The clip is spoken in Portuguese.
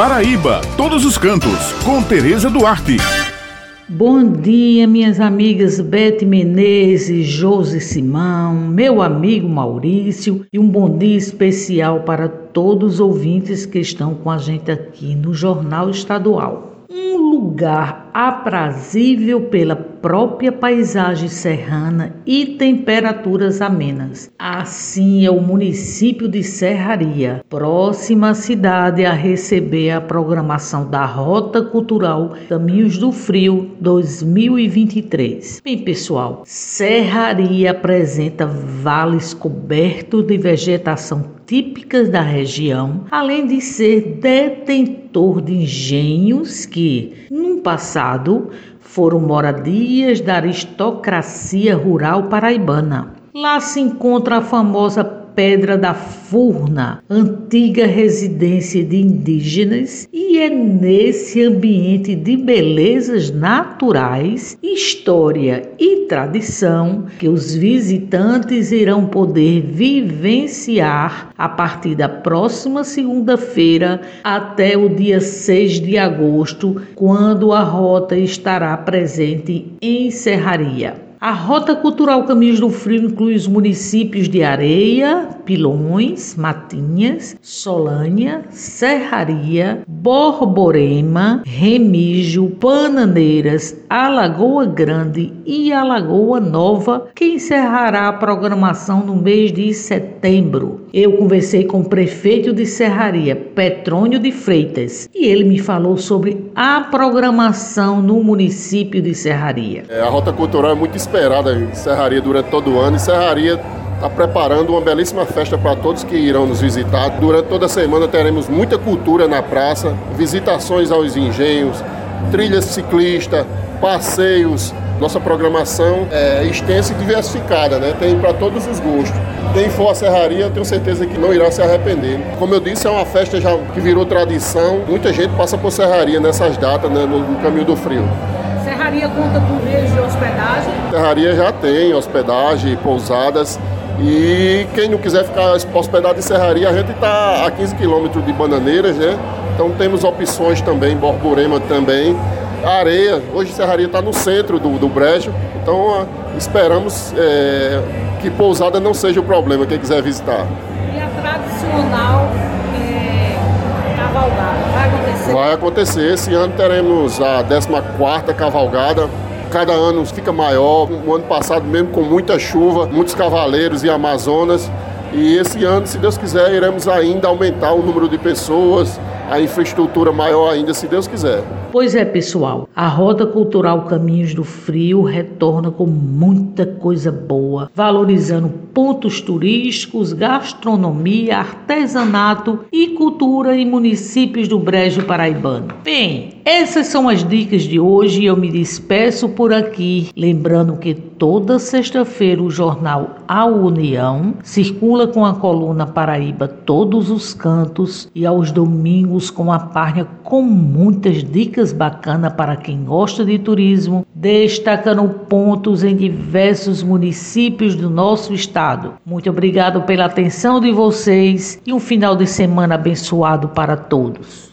Paraíba, todos os cantos, com Tereza Duarte. Bom dia, minhas amigas Bete Menezes, Josi Simão, meu amigo Maurício e um bom dia especial para todos os ouvintes que estão com a gente aqui no Jornal Estadual um lugar aprazível pela própria paisagem serrana e temperaturas amenas. Assim é o município de Serraria, próxima cidade a receber a programação da Rota Cultural Caminhos do Frio 2023. Bem, pessoal, Serraria apresenta vales cobertos de vegetação típicas da região, além de ser detentor de engenhos que, no passado, foram moradias da aristocracia rural paraibana. Lá se encontra a famosa Pedra da Furna, antiga residência de indígenas, e é nesse ambiente de belezas naturais, história e tradição que os visitantes irão poder vivenciar a partir da próxima segunda-feira até o dia 6 de agosto, quando a rota estará presente em Serraria. A Rota Cultural Caminhos do Frio inclui os municípios de Areia, Pilões, Matinhas, Solânia, Serraria, Borborema, Remígio, Pananeiras, Alagoa Grande e Alagoa Nova, que encerrará a programação no mês de setembro. Eu conversei com o prefeito de Serraria, Petrônio de Freitas, e ele me falou sobre a programação no município de Serraria. É, a Rota Cultural é muito esperada em Serraria durante todo o ano e Serraria está preparando uma belíssima festa para todos que irão nos visitar. Durante toda a semana teremos muita cultura na praça, visitações aos engenhos, trilhas ciclistas, passeios. Nossa programação é extensa e diversificada, né? tem para todos os gostos. Quem for à serraria, eu tenho certeza que não irá se arrepender. Como eu disse, é uma festa já que virou tradição. Muita gente passa por serraria nessas datas, né? no, no caminho do frio. Serraria conta com meios de hospedagem? Serraria já tem hospedagem, pousadas. E quem não quiser ficar hospedado em Serraria, a gente está a 15 quilômetros de Bananeiras, né? Então temos opções também, Borborema também. A areia, hoje Serraria está no centro do, do Brejo, então esperamos é, que pousada não seja o problema, quem quiser visitar. E a tradicional é, cavalgada, vai acontecer? Vai acontecer, esse ano teremos a 14ª cavalgada, cada ano fica maior. O ano passado, mesmo com muita chuva, muitos cavaleiros e amazonas. E esse ano, se Deus quiser, iremos ainda aumentar o número de pessoas, a infraestrutura maior ainda, se Deus quiser. Pois é, pessoal, a Roda Cultural Caminhos do Frio retorna com muita coisa boa, valorizando pontos turísticos, gastronomia, artesanato e cultura em municípios do Brejo Paraibano. Bem, essas são as dicas de hoje e eu me despeço por aqui, lembrando que toda sexta-feira o jornal A União circula com a coluna Paraíba Todos os Cantos e aos domingos com a página com muitas dicas bacanas para quem gosta de turismo, destacando pontos em diversos municípios do nosso estado. Muito obrigado pela atenção de vocês e um final de semana abençoado para todos.